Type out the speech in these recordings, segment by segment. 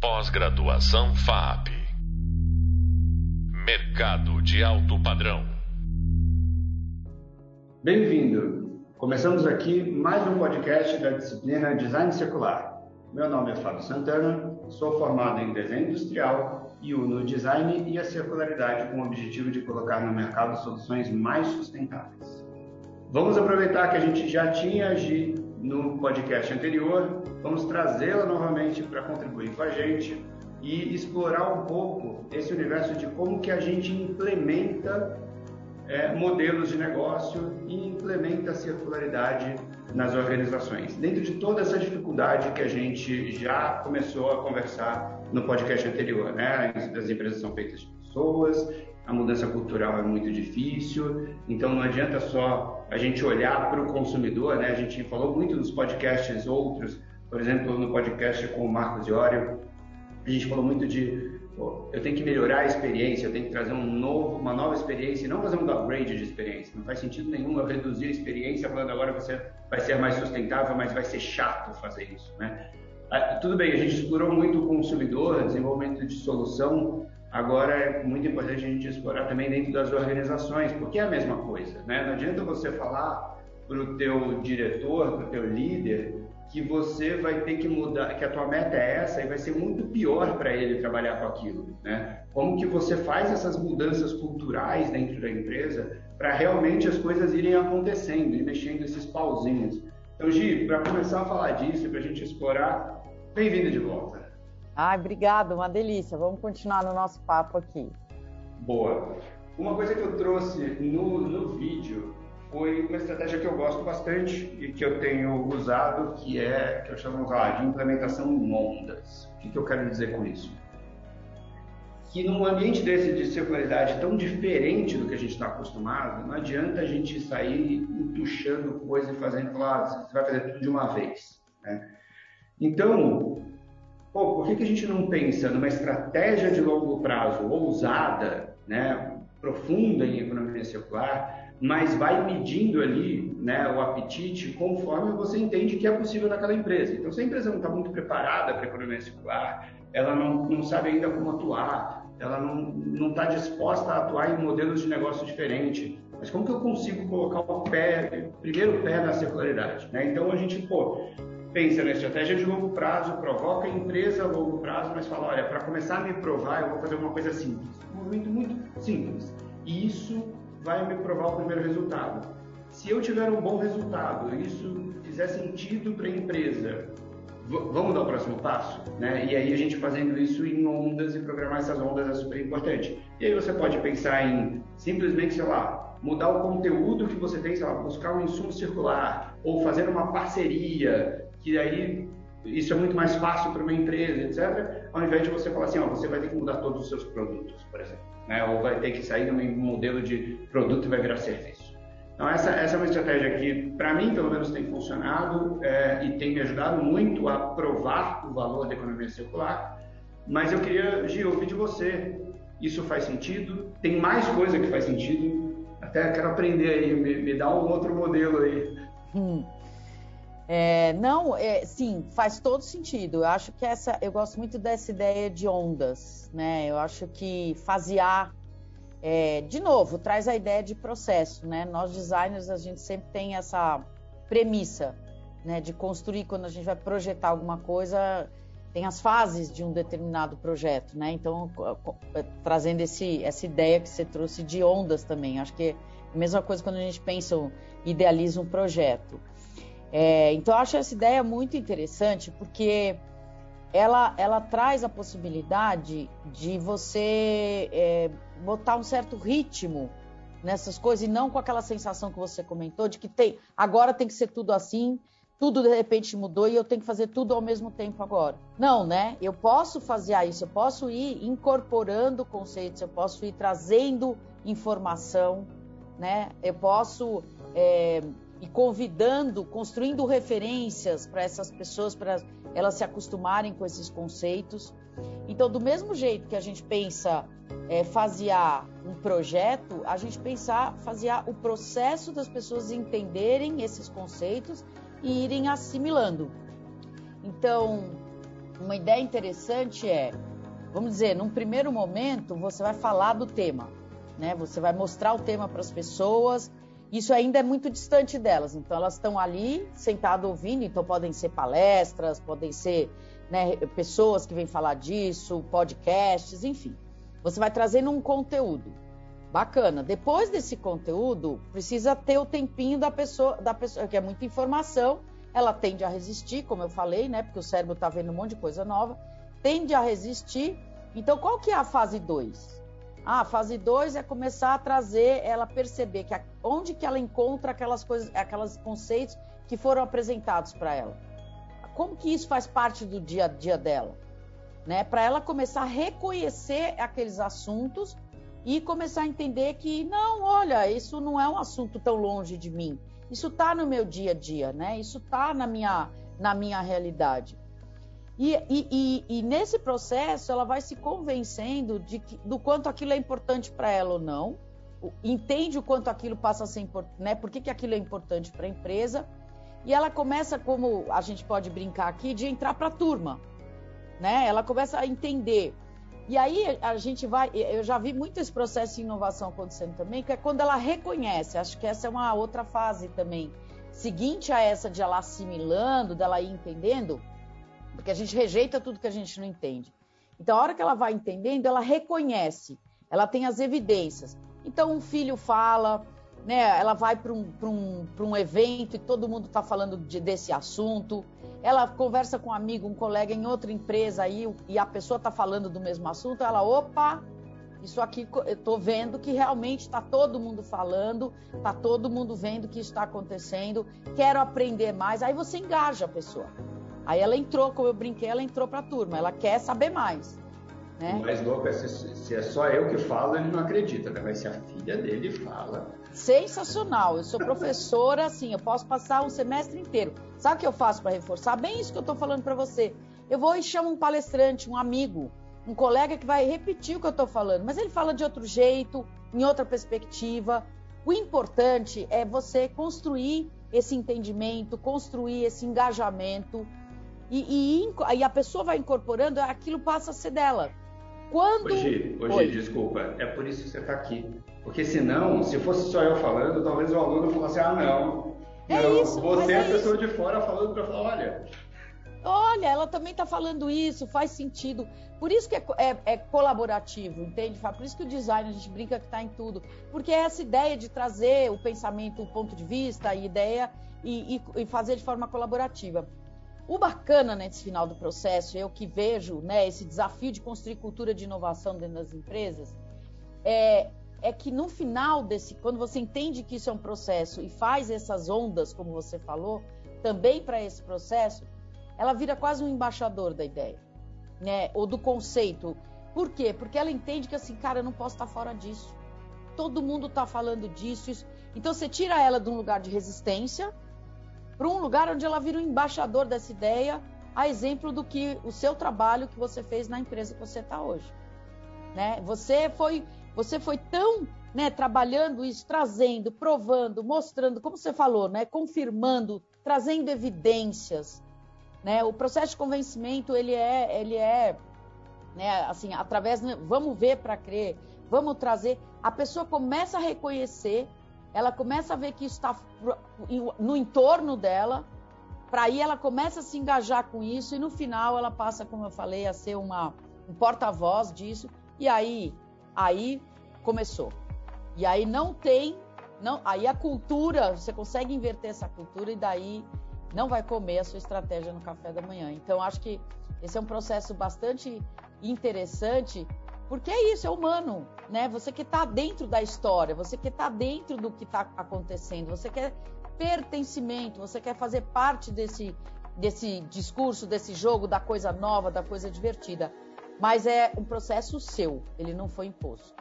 Pós-graduação FAP. Mercado de alto padrão. Bem-vindo! Começamos aqui mais um podcast da disciplina Design Circular. Meu nome é Fábio Santana, sou formado em desenho industrial e uno design e a circularidade com o objetivo de colocar no mercado soluções mais sustentáveis. Vamos aproveitar que a gente já tinha no podcast anterior, vamos trazê-la novamente para contribuir com a gente e explorar um pouco esse universo de como que a gente implementa é, modelos de negócio e implementa a circularidade nas organizações. Dentro de toda essa dificuldade que a gente já começou a conversar no podcast anterior, né? As empresas são feitas de pessoas, a mudança cultural é muito difícil, então não adianta só a gente olhar para o consumidor, né? A gente falou muito nos podcasts outros, por exemplo, no podcast com o Marcos Iório, a gente falou muito de pô, eu tenho que melhorar a experiência, eu tenho que trazer um novo, uma nova experiência e não fazer um upgrade de experiência. Não faz sentido nenhum eu reduzir a experiência falando agora você vai ser mais sustentável, mas vai ser chato fazer isso, né? Ah, tudo bem, a gente explorou muito o consumidor, desenvolvimento de solução, agora é muito importante a gente explorar também dentro das organizações, porque é a mesma coisa, né? Não adianta você falar para o teu diretor, para o teu líder, que você vai ter que mudar, que a tua meta é essa e vai ser muito pior para ele trabalhar com aquilo, né? Como que você faz essas mudanças culturais dentro da empresa para realmente as coisas irem acontecendo e mexendo esses pauzinhos. Então, Gi, para começar a falar disso, para a gente explorar, bem-vinda de volta. Ai, obrigado, uma delícia. Vamos continuar no nosso papo aqui. Boa. Uma coisa que eu trouxe no, no vídeo foi uma estratégia que eu gosto bastante e que eu tenho usado, que é que eu chamo lá, de implementação em ondas. O que, que eu quero dizer com isso? Que num ambiente desse de circularidade tão diferente do que a gente está acostumado, não adianta a gente sair entuchando coisa e fazendo, falar, ah, você vai fazer tudo de uma vez. Né? Então, pô, por que, que a gente não pensa numa estratégia de longo prazo ousada, né, profunda em economia circular, mas vai medindo ali né, o apetite conforme você entende que é possível naquela empresa. Então, se a empresa não está muito preparada para a economia circular, ela não, não sabe ainda como atuar, ela não está disposta a atuar em modelos de negócio diferentes. Mas como que eu consigo colocar o pé, o primeiro pé na circularidade? Né? Então, a gente pô, pensa na estratégia de longo prazo, provoca a empresa a longo prazo, mas fala, olha, para começar a me provar, eu vou fazer uma coisa simples. Um movimento muito simples. E isso vai me provar o primeiro resultado. Se eu tiver um bom resultado, isso fizer sentido para a empresa, vamos dar o próximo passo, né? E aí a gente fazendo isso em ondas e programar essas ondas é super importante. E aí você pode pensar em simplesmente, sei lá, mudar o conteúdo que você tem, sei lá, buscar um insumo circular ou fazer uma parceria, que aí isso é muito mais fácil para uma empresa, etc. Ao invés de você falar assim, ó, você vai ter que mudar todos os seus produtos, por exemplo né? ou vai ter que sair de um modelo de produto e vai virar serviço. Então, essa, essa é uma estratégia que, para mim, pelo menos, tem funcionado é, e tem me ajudado muito a provar o valor da economia circular. Mas eu queria, Gi, ouvir de você. Isso faz sentido? Tem mais coisa que faz sentido? Até quero aprender aí, me, me dá um outro modelo aí. Hum. É, não, é, sim, faz todo sentido. Eu acho que essa, eu gosto muito dessa ideia de ondas, né? Eu acho que fasear, é, de novo, traz a ideia de processo, né? Nós designers a gente sempre tem essa premissa, né? De construir quando a gente vai projetar alguma coisa, tem as fases de um determinado projeto, né? Então, é, trazendo esse, essa ideia que você trouxe de ondas também, acho que é a mesma coisa quando a gente pensa, idealiza um projeto. É, então, eu acho essa ideia muito interessante porque ela, ela traz a possibilidade de você é, botar um certo ritmo nessas coisas e não com aquela sensação que você comentou de que tem agora tem que ser tudo assim, tudo de repente mudou e eu tenho que fazer tudo ao mesmo tempo agora. Não, né? Eu posso fazer isso, eu posso ir incorporando conceitos, eu posso ir trazendo informação, né? Eu posso é, e convidando, construindo referências para essas pessoas, para elas se acostumarem com esses conceitos. Então, do mesmo jeito que a gente pensa é, fasear um projeto, a gente pensar fasear o processo das pessoas entenderem esses conceitos e irem assimilando. Então, uma ideia interessante é, vamos dizer, num primeiro momento você vai falar do tema, né? Você vai mostrar o tema para as pessoas. Isso ainda é muito distante delas, então elas estão ali sentadas ouvindo, então podem ser palestras, podem ser né, pessoas que vêm falar disso, podcasts, enfim. Você vai trazendo um conteúdo bacana. Depois desse conteúdo, precisa ter o tempinho da pessoa, da pessoa, que é muita informação, ela tende a resistir, como eu falei, né? Porque o cérebro está vendo um monte de coisa nova, tende a resistir. Então, qual que é a fase 2? Ah, fase 2 é começar a trazer ela perceber que a, onde que ela encontra aquelas coisas, aqueles conceitos que foram apresentados para ela. Como que isso faz parte do dia a dia dela? Né? Para ela começar a reconhecer aqueles assuntos e começar a entender que não, olha, isso não é um assunto tão longe de mim. Isso está no meu dia a dia, né? Isso está na minha, na minha realidade. E, e, e, e, nesse processo ela vai se convencendo de que, do quanto aquilo é importante para ela ou não, entende o quanto aquilo passa a ser importante, né? Por que, que aquilo é importante para a empresa? E ela começa, como a gente pode brincar aqui, de entrar para a turma, né? Ela começa a entender. E aí a gente vai, eu já vi muito esse processo de inovação acontecendo também, que é quando ela reconhece, acho que essa é uma outra fase também, seguinte a essa de ela assimilando, dela ir entendendo, porque a gente rejeita tudo que a gente não entende. Então, a hora que ela vai entendendo, ela reconhece, ela tem as evidências. Então, um filho fala, né, ela vai para um, um, um evento e todo mundo está falando de, desse assunto ela conversa com um amigo, um colega em outra empresa aí, e a pessoa está falando do mesmo assunto, ela, opa, isso aqui eu estou vendo que realmente está todo mundo falando, está todo mundo vendo que isso está acontecendo, quero aprender mais. Aí você engaja a pessoa. Aí ela entrou, como eu brinquei, ela entrou para a turma, ela quer saber mais. Né? O mais louco é se, se, é só eu que falo, ele não acredita, né? Mas se a filha dele fala. Sensacional. Eu sou professora, assim, eu posso passar um semestre inteiro. Sabe o que eu faço para reforçar? Bem isso que eu estou falando para você. Eu vou e chamo um palestrante, um amigo, um colega que vai repetir o que eu estou falando, mas ele fala de outro jeito, em outra perspectiva. O importante é você construir esse entendimento, construir esse engajamento e, e, e a pessoa vai incorporando, aquilo passa a ser dela. Quando. Hoje, hoje desculpa, é por isso que você está aqui. Porque senão, se fosse só eu falando, talvez o aluno falasse, ah, não. É não, isso. Você é, é a pessoa isso. de fora falando para falar, olha. Olha, ela também está falando isso, faz sentido. Por isso que é, é, é, colaborativo, entende? Por isso que o design a gente brinca que está em tudo. Porque é essa ideia de trazer o pensamento, o ponto de vista, a ideia e, e, e fazer de forma colaborativa. O bacana nesse final do processo, eu que vejo né, esse desafio de construir cultura de inovação dentro das empresas, é, é que no final desse, quando você entende que isso é um processo e faz essas ondas, como você falou, também para esse processo, ela vira quase um embaixador da ideia, né? Ou do conceito. Por quê? Porque ela entende que assim, cara, eu não posso estar fora disso. Todo mundo está falando disso, isso. Então você tira ela de um lugar de resistência para um lugar onde ela vira um embaixador dessa ideia, a exemplo do que o seu trabalho que você fez na empresa que você está hoje. Né? Você foi você foi tão né, trabalhando isso, trazendo, provando, mostrando, como você falou, né, confirmando, trazendo evidências. Né? O processo de convencimento ele é, ele é né, assim, através, vamos ver para crer, vamos trazer. A pessoa começa a reconhecer ela começa a ver que está no entorno dela, para aí ela começa a se engajar com isso e no final ela passa, como eu falei, a ser uma, um porta-voz disso e aí, aí começou. E aí não tem, não, aí a cultura, você consegue inverter essa cultura e daí não vai comer a sua estratégia no café da manhã. Então acho que esse é um processo bastante interessante porque é isso, é humano, né? Você que está dentro da história, você que está dentro do que está acontecendo, você quer pertencimento, você quer fazer parte desse, desse discurso, desse jogo, da coisa nova, da coisa divertida. Mas é um processo seu, ele não foi imposto.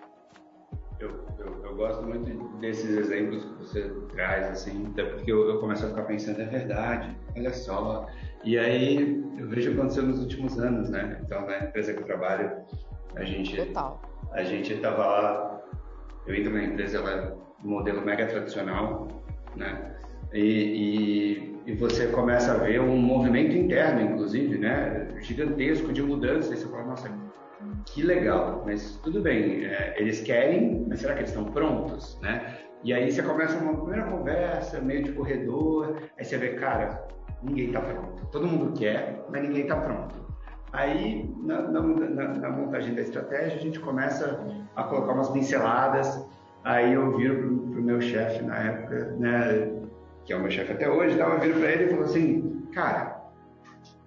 Eu, eu, eu, gosto muito desses exemplos que você traz, assim, até porque eu, eu, começo a ficar pensando, é verdade, olha só. E aí eu vejo acontecer nos últimos anos, né? Então, na empresa que eu trabalho, a gente, Total. A gente estava lá, eu entro na empresa, ela é um modelo mega tradicional, né? E, e, e, você começa a ver um movimento interno, inclusive, né, gigantesco de mudança. E você fala, nossa, que legal, mas tudo bem, é, eles querem, mas será que eles estão prontos, né? E aí você começa uma primeira conversa, meio de corredor, aí você vê, cara, ninguém está pronto. Todo mundo quer, mas ninguém está pronto. Aí, na, na, na, montagem da estratégia, a gente começa a colocar umas pinceladas. Aí eu viro pro, pro meu chefe na época, né, que é o meu chefe até hoje, eu viro para ele e falo assim, cara,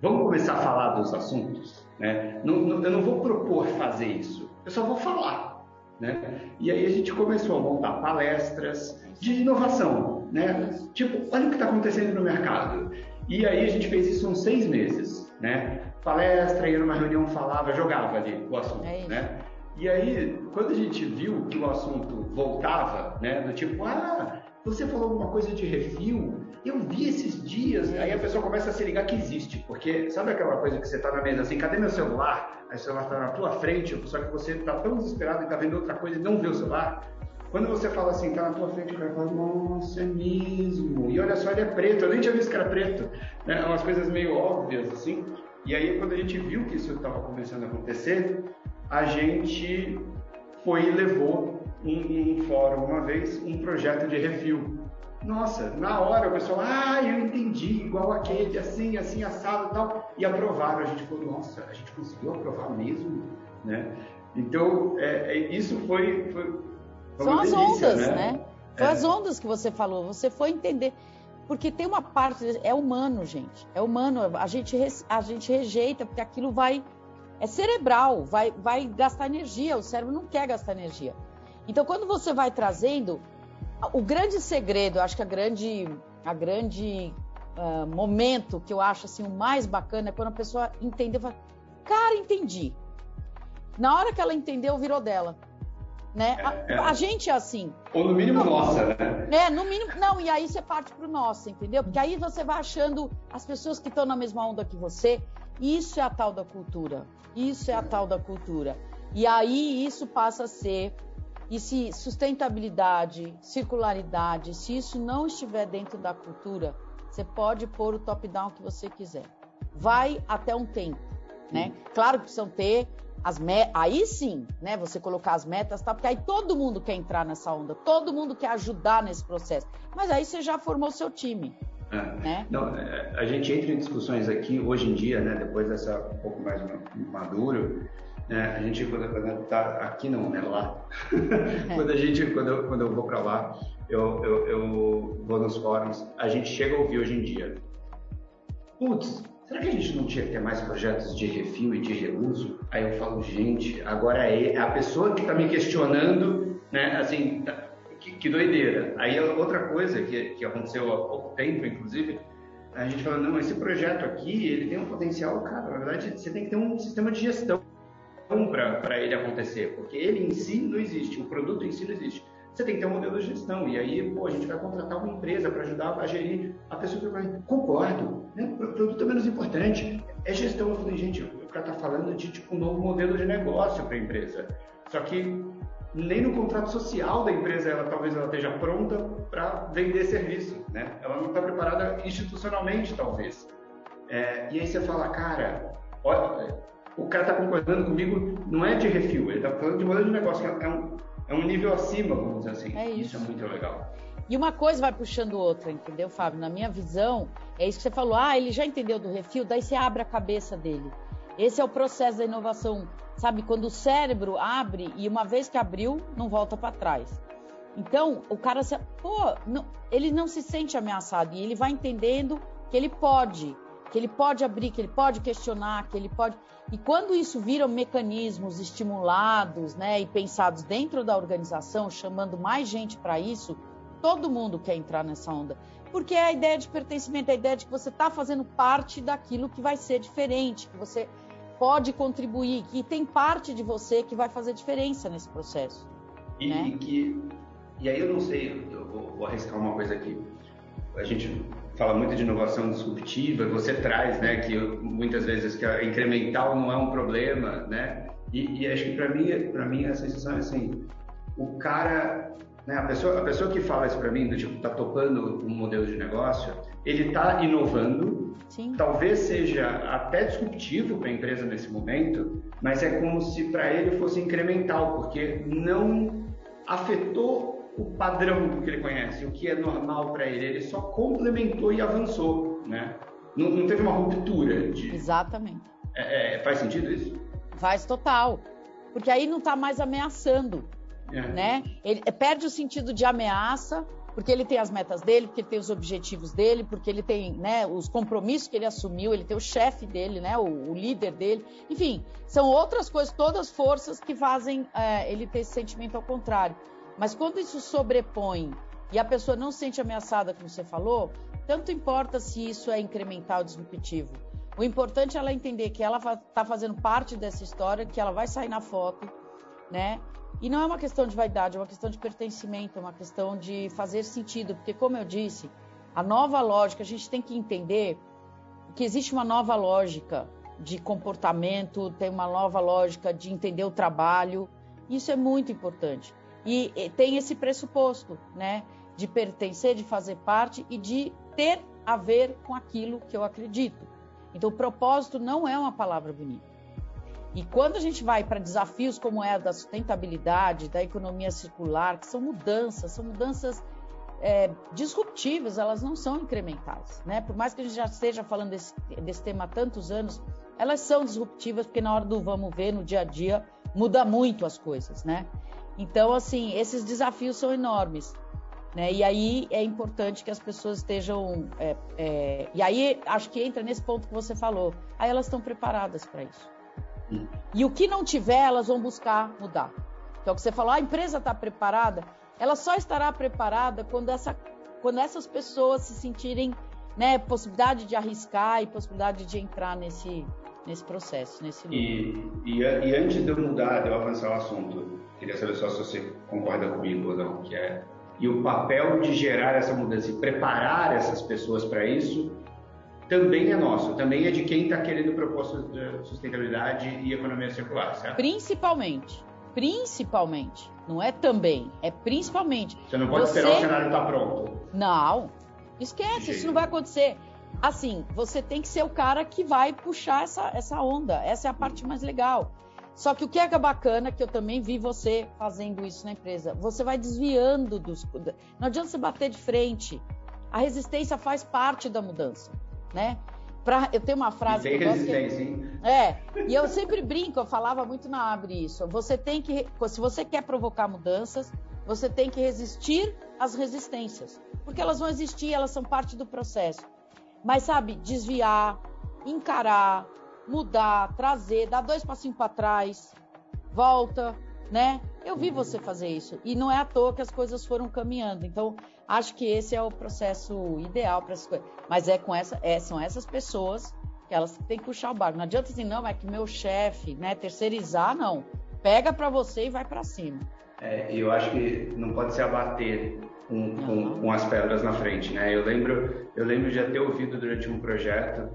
vamos começar a falar dos assuntos, né? Não, não, eu não vou propor fazer isso, eu só vou falar, né? E aí a gente começou a montar palestras de inovação, né? Tipo, olha o que está acontecendo no mercado. E aí a gente fez isso uns seis meses, né? Palestra, ia numa reunião, falava, jogava ali o assunto, é né? E aí, quando a gente viu que o assunto voltava, né? Do tipo, ah, você falou alguma coisa de refil, eu vi esses dias. Aí a pessoa começa a se ligar que existe, porque sabe aquela coisa que você está na mesa assim, cadê meu celular? Aí o celular está na tua frente, só que você está tão desesperado e está vendo outra coisa e não vê o celular. Quando você fala assim, tá na tua frente, o cara fala, nossa, é mesmo. E olha só, ele é preto, eu nem tinha visto que era preto. Né? Umas coisas meio óbvias, assim. E aí, quando a gente viu que isso estava começando a acontecer, a gente foi e levou um, um fórum uma vez, um projeto de refil. Nossa, na hora o pessoal, ah, eu entendi, igual aquele, assim, assim, assado e tal. E aprovaram. A gente falou, nossa, a gente conseguiu aprovar mesmo, né? Então, é, é, isso foi, foi são as delícia, ondas, né? né? São é. as ondas que você falou. Você foi entender. Porque tem uma parte, é humano, gente. É humano. A gente, a gente rejeita, porque aquilo vai. É cerebral, vai, vai gastar energia. O cérebro não quer gastar energia. Então, quando você vai trazendo. O grande segredo, acho que a grande, a grande uh, momento que eu acho assim, o mais bacana é quando a pessoa entendeu, fala, cara, entendi. Na hora que ela entendeu, virou dela né? É, a, a, gente é assim. Ou no mínimo não, nossa, né? É, no mínimo. Não, e aí você parte pro nosso, entendeu? Porque aí você vai achando as pessoas que estão na mesma onda que você. Isso é a tal da cultura. Isso é a tal da cultura. E aí isso passa a ser. E se sustentabilidade, circularidade, se isso não estiver dentro da cultura, você pode pôr o top-down que você quiser. Vai até um tempo, né? Claro que precisam ter as me... aí sim, né, você colocar as metas, tá? Porque aí todo mundo quer entrar nessa onda, todo mundo quer ajudar nesse processo. Mas aí você já formou seu time. É. Né? Não, é, a gente entra em discussões aqui hoje em dia, né, depois dessa um pouco mais maduro, né, a gente quando, tá aqui não, né, lá. É. quando a gente, quando eu, quando eu vou para lá, eu, eu, eu vou nos fóruns, a gente chega a ouvir hoje em dia. Putz, será que a gente não tinha que ter mais projetos de refil e de reuso? Aí eu falo, gente, agora é a pessoa que está me questionando, né? Assim, tá, que, que, doideira. Aí outra coisa que, que aconteceu há pouco tempo, inclusive, a gente falou, não, esse projeto aqui, ele tem um potencial, cara, na verdade, você tem que ter um sistema de gestão para ele acontecer, porque ele em si não existe, o produto em si não existe você tem que ter um modelo de gestão. E aí, pô, a gente vai contratar uma empresa para ajudar a gerir a pessoa que vai. Concordo, né? o produto é menos importante. É gestão. Eu falei, gente, o cara está falando de tipo, um novo modelo de negócio para a empresa. Só que nem no contrato social da empresa ela talvez ela esteja pronta para vender serviço, né? Ela não está preparada institucionalmente, talvez. É, e aí você fala, cara, olha, o cara está concordando comigo, não é de refil, ele está falando de modelo de negócio, é um, é um nível acima, vamos dizer assim. É isso. isso é muito legal. E uma coisa vai puxando outra, entendeu, Fábio? Na minha visão, é isso que você falou. Ah, ele já entendeu do refil, daí você abre a cabeça dele. Esse é o processo da inovação, sabe? Quando o cérebro abre e uma vez que abriu, não volta para trás. Então, o cara, se, pô, não, ele não se sente ameaçado e ele vai entendendo que ele pode, que ele pode abrir, que ele pode questionar, que ele pode. E quando isso vira mecanismos estimulados né, e pensados dentro da organização, chamando mais gente para isso, todo mundo quer entrar nessa onda. Porque é a ideia de pertencimento, é a ideia de que você está fazendo parte daquilo que vai ser diferente, que você pode contribuir, que tem parte de você que vai fazer diferença nesse processo. E, né? que, e aí eu não sei, eu vou, vou arriscar uma coisa aqui. A gente fala muito de inovação disruptiva, você traz, né, que muitas vezes que a incremental não é um problema, né? E, e acho que para mim, para mim a sensação é assim, o cara Né? A, pessoa, a pessoa que fala isso para mim, do tipo, está topando um modelo de negócio, ele está inovando, Sim. talvez seja até disruptivo para a empresa nesse momento, mas é como se para ele fosse incremental, porque não afetou o padrão do que ele conhece, o que é normal para ele, ele só complementou e avançou, né? Não, não teve uma ruptura de... Exatamente. É, é, faz sentido isso? Faz total, porque aí não está mais ameaçando, é. né? Ele perde o sentido de ameaça, porque ele tem as metas dele, porque ele tem os objetivos dele, porque ele tem né, os compromissos que ele assumiu, ele tem o chefe dele, né, o, o, líder dele. Enfim, são outras coisas, todas forças que fazem é, ele ter esse sentimento ao contrário. Mas quando isso sobrepõe e a pessoa não se sente ameaçada, como você falou, tanto importa se isso é incremental ou disruptivo. O importante é ela entender que ela está fazendo parte dessa história, que ela vai sair na foto, né? E não é uma questão de vaidade, é uma questão de pertencimento, é uma questão de fazer sentido, porque como eu disse, a nova lógica, a gente tem que entender que existe uma nova lógica de comportamento, tem uma nova lógica de entender o trabalho. Isso é muito importante. E, e tem esse pressuposto, né, de pertencer, de fazer parte e de ter a ver com aquilo que eu acredito. Então, propósito não é uma palavra bonita. E quando a gente vai para desafios como é a da sustentabilidade, da economia circular, que são mudanças, são mudanças é, disruptivas, elas não são incrementais. Né? Por mais que a gente já esteja falando desse, desse tema há tantos anos, elas são disruptivas porque na hora do vamos ver, no dia a dia, muda muito as coisas. Né? Então, assim, esses desafios são enormes. Né? E aí é importante que as pessoas estejam. É, é, e aí acho que entra nesse ponto que você falou. Aí elas estão preparadas para isso. E o que não tiver, elas vão buscar mudar. É o que você falou, a empresa está preparada. Ela só estará preparada quando, essa, quando essas pessoas se sentirem né, possibilidade de arriscar e possibilidade de entrar nesse, nesse processo, nesse e, e, e, antes de eu mudar, de eu avançar o assunto, queria saber só se você concorda comigo ou não, que é e o papel de gerar essa mudança e preparar essas pessoas para isso também é nosso, também é de quem está querendo propósito de sustentabilidade e economia circular, certo? Principalmente. Principalmente. Não é também, é principalmente. Você não pode você... esperar o cenário estar tá pronto. Não. Esquece, isso não vai acontecer. Assim, você tem que ser o cara que vai puxar essa, essa onda. Essa é a parte mais legal. Só que o que é bacana, que eu também vi você fazendo isso na empresa, você vai desviando dos. Não adianta você bater de frente. A resistência faz parte da mudança né? Pra, eu tenho uma frase e que eu resistência, que, hein? É, e eu sempre brinco, eu falava muito na Abre isso. Você tem que, se você quer provocar mudanças, você tem que resistir às resistências, porque elas vão existir, elas são parte do processo. Mas sabe, desviar, encarar, mudar, trazer, dar dois passinhos para trás, volta, né? Eu vi você fazer isso e não é à toa que as coisas foram caminhando. Então, acho que esse é o processo ideal para essas coisas. Mas é com essa, é, são essas pessoas que elas têm que puxar o barco. Não adianta assim, não, é que meu chefe, né, terceirizar, não. Pega para você e vai para cima. É, eu acho que não pode se abater com, com, com, as pedras na frente, né? Eu lembro, eu lembro de ter ouvido durante um projeto,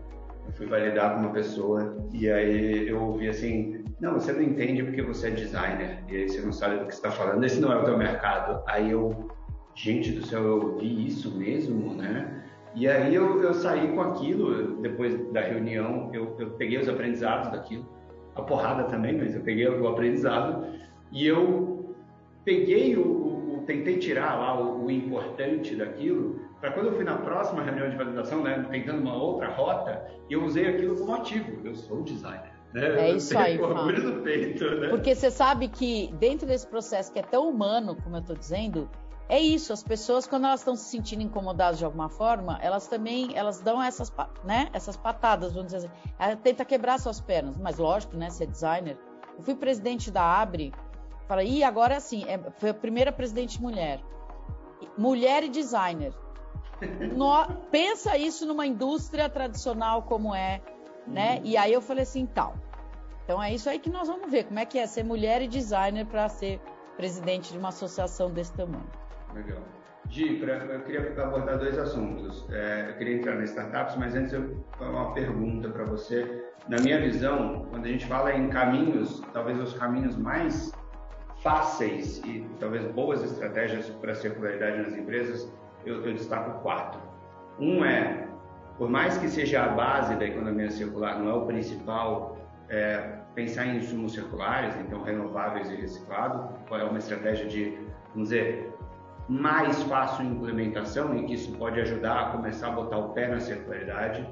eu fui validar com uma pessoa e aí eu ouvi assim, não, você não entende porque você é designer e aí você não sabe do que está falando, esse não é o teu mercado. Aí eu, gente do céu, eu ouvi isso mesmo, né? E aí eu, eu saí com aquilo, depois da reunião, eu, eu peguei os aprendizados daquilo, a porrada também, mas eu peguei o aprendizado e eu peguei o tentei tirar lá o, o importante daquilo, para quando eu fui na próxima reunião de validação, né, tentando uma outra rota, eu usei aquilo como ativo. Eu sou designer. Né? É isso aí, orgulho peito, né? Porque você sabe que dentro desse processo que é tão humano, como eu estou dizendo, é isso. As pessoas quando elas estão se sentindo incomodadas de alguma forma, elas também elas dão essas, né, essas patadas, vamos dizer assim. Ela tenta quebrar suas pernas, mas lógico, né? Ser designer. Eu fui presidente da Abre, falei, e agora é assim, é, foi a primeira presidente mulher, mulher e designer. No, pensa isso numa indústria tradicional como é, né? Uhum. E aí eu falei assim, tal. Então é isso aí que nós vamos ver, como é que é ser mulher e designer para ser presidente de uma associação desse tamanho. Legal. Gi, eu queria abordar dois assuntos. É, eu queria entrar nas startups, mas antes eu uma pergunta para você. Na minha visão, quando a gente fala em caminhos, talvez os caminhos mais fáceis e talvez boas estratégias para a circularidade nas empresas, eu, eu destaco quatro. Um é, por mais que seja a base da economia circular, não é o principal, é, pensar em insumos circulares, então renováveis e reciclados, qual é uma estratégia de, vamos dizer, mais fácil implementação e que isso pode ajudar a começar a botar o pé na circularidade.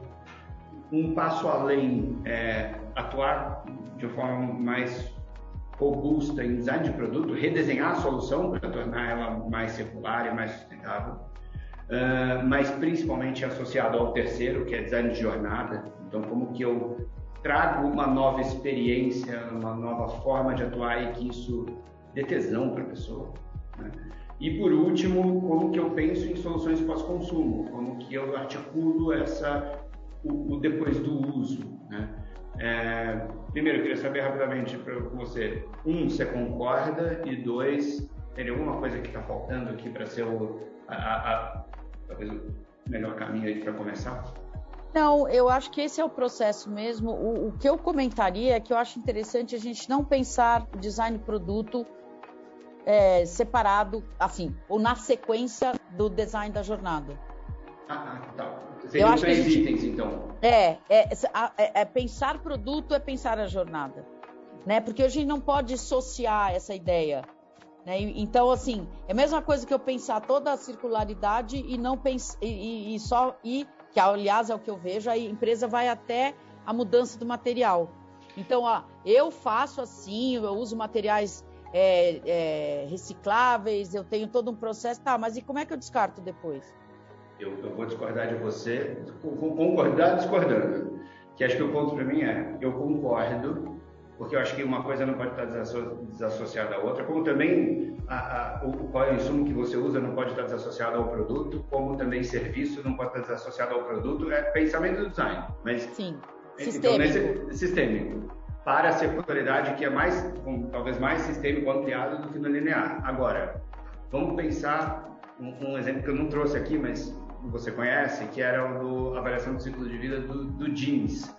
Um passo além é atuar de forma mais robusta em design de produto, redesenhar a solução para tornar ela mais circular e mais sustentável, uh, mas principalmente associado ao terceiro, que é design de jornada. Então, como que eu trago uma nova experiência, uma nova forma de atuar e que isso dê tesão para a pessoa. Né? E por último, como que eu penso em soluções pós-consumo, como que eu articulo essa o, o depois do uso. Né? É, primeiro, eu queria saber rapidamente para você, um, você concorda e dois, tem alguma coisa que está faltando aqui para ser o, a, a, talvez o melhor caminho aí para começar? Não, eu acho que esse é o processo mesmo. O, o, que eu comentaria é que eu acho interessante a gente não pensar o design produto é, separado, assim, ou na sequência do design da jornada. Ah, tá. Seriam eu acho três gente, itens, então. É, é, é, é, pensar produto é pensar a jornada, né? Porque a gente não pode associar essa ideia. Né? Então, assim, é a mesma coisa que eu pensar toda a circularidade e não pensar e, e, só e que aliás é o que eu vejo, a empresa vai até a mudança do material. Então, ó, eu faço assim, eu uso materiais é, é, recicláveis, eu tenho todo um processo, tá, mas e como é que eu descarto depois? Eu, eu vou discordar de você, concordar discordando. Que acho que o ponto para mim é, eu concordo porque eu acho que uma coisa não pode estar desassociada à outra, como também a, a, o, qual é o insumo que você usa não pode estar desassociado ao produto, como também serviço não pode estar desassociado ao produto, é pensamento do design. Mas, Sim, então, sistêmico. Nesse, sistêmico. Para a circularidade, que é mais, talvez mais sistêmico ampliado do que no linear. Agora, vamos pensar um, um, exemplo que eu não trouxe aqui, mas você conhece, que era o do avaliação do ciclo de vida do, do jeans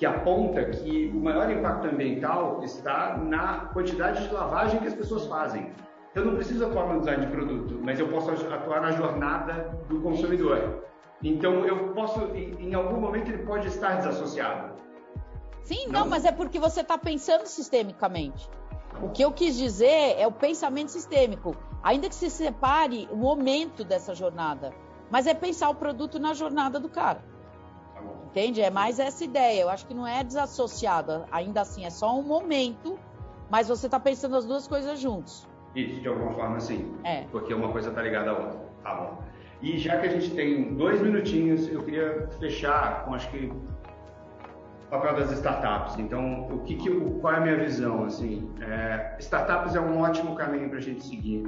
que aponta que o maior impacto ambiental está na quantidade de lavagem que as pessoas fazem. Eu não preciso atuar no design de produto, mas eu posso atuar na jornada do consumidor. Então, eu posso, em algum momento, ele pode estar desassociado. Sim, não, não mas é porque você está pensando sistemicamente. O que eu quis dizer é o pensamento sistêmico. Ainda que se separe o momento dessa jornada, mas é pensar o produto na jornada do cara. Entende? É mais essa ideia. Eu acho que não é desassociado. Ainda assim, é só um momento, mas você está pensando as duas coisas juntos. Isso, de alguma forma, sim. É. Porque uma coisa está ligada à outra. Tá bom. E já que a gente tem dois minutinhos, eu queria fechar com, acho que, o papel das startups. Então, o que, que qual é a minha visão? Assim, é, startups é um ótimo caminho para a gente seguir,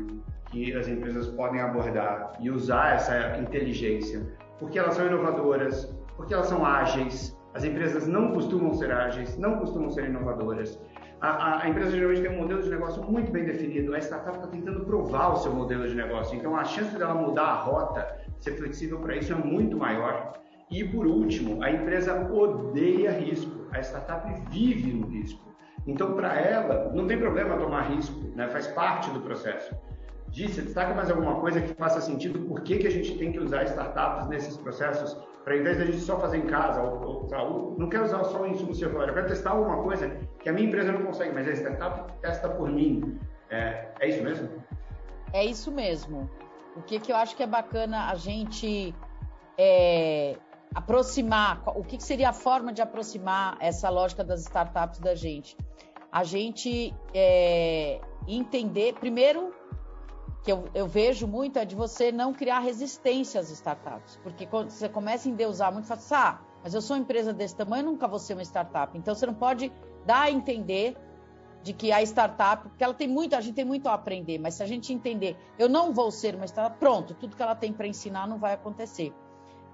que as empresas podem abordar e usar essa inteligência, porque elas são inovadoras, porque elas são ágeis. As empresas não costumam ser ágeis, não costumam ser inovadoras. A, a, a empresa geralmente tem um modelo de negócio muito bem definido. A startup está tentando provar o seu modelo de negócio. Então, a chance dela mudar a rota, ser flexível para isso é muito maior. E, por último, a empresa odeia risco. A startup vive no risco. Então, para ela, não tem problema tomar risco, né? faz parte do processo. Disse, destaca mais alguma coisa que faça sentido? Por que, que a gente tem que usar startups nesses processos? Para, em vez de a gente só fazer em casa, ou, ou, não quero usar só o insumo circular, eu quero testar alguma coisa que a minha empresa não consegue, mas a startup testa por mim. É, é isso mesmo? É isso mesmo. O que, que eu acho que é bacana a gente é, aproximar, o que, que seria a forma de aproximar essa lógica das startups da gente? A gente é, entender, primeiro, que eu, eu, vejo muito é de você não criar resistência às startups. Porque quando você começa a endeusar muito, fala assim, ah, mas eu sou uma empresa desse tamanho, nunca vou ser uma startup. Então você não pode dar a entender de que a startup, porque ela tem muito, a gente tem muito a aprender, mas se a gente entender, eu não vou ser uma startup, pronto, tudo que ela tem para ensinar não vai acontecer.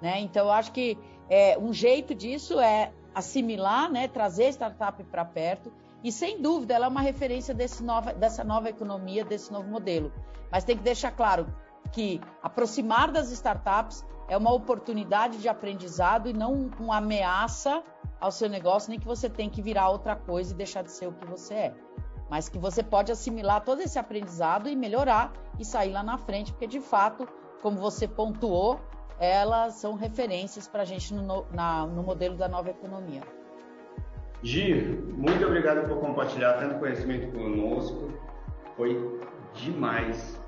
Né? Então eu acho que é, um jeito disso é assimilar, né, trazer a startup para perto e sem dúvida ela é uma referência nova, dessa nova economia, desse novo modelo. Mas tem que deixar claro que aproximar das startups é uma oportunidade de aprendizado e não uma ameaça ao seu negócio, nem que você tem que virar outra coisa e deixar de ser o que você é. mas que você pode assimilar todo esse aprendizado e melhorar e sair lá na frente, porque de fato, como você pontuou, elas são referências para a gente no, na, no modelo da nova economia. Gi, muito obrigado por compartilhar tanto conhecimento conosco, foi demais.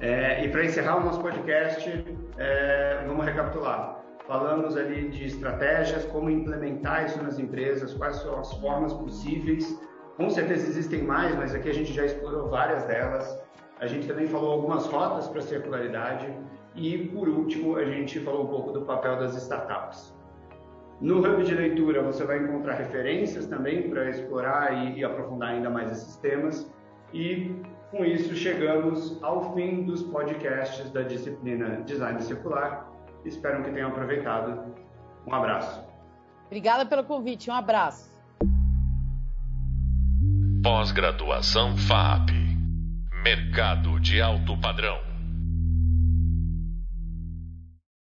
É, e para encerrar o nosso podcast, é, vamos recapitular. Falamos ali de estratégias, como implementar isso nas empresas, quais são as formas possíveis. Com certeza existem mais, mas aqui a gente já explorou várias delas. A gente também falou algumas rotas para circularidade e, por último, a gente falou um pouco do papel das startups. No Hub de Leitura você vai encontrar referências também para explorar e, e aprofundar ainda mais esses temas. E com isso chegamos ao fim dos podcasts da disciplina Design Circular. Espero que tenham aproveitado. Um abraço. Obrigada pelo convite. Um abraço. Pós-graduação FAP. Mercado de alto padrão.